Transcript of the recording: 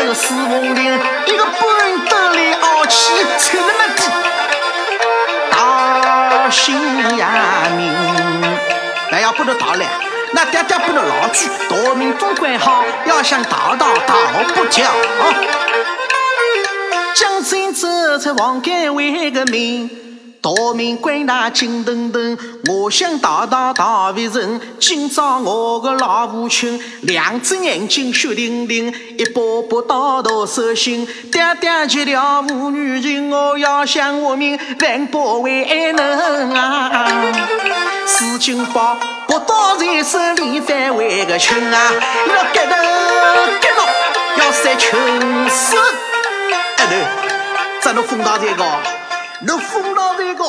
那个四凤岭，一个半斗里傲气，吹那么低，大兴呀民，那要不能逃了，那爹爹不能老去，大民总归好，要想大大大不叫。江山走出王家为个名。大明归那金灯灯，我想大大大为人。今朝我个老父亲，两只眼睛血淋淋，一把把刀刀手心。爹爹结了母女情，我要向我命，万不为能啊！四金宝不刀在手里，反为个亲啊！要给头给头，要杀穷死！哎，头，咱都封到这个。能疯到这个，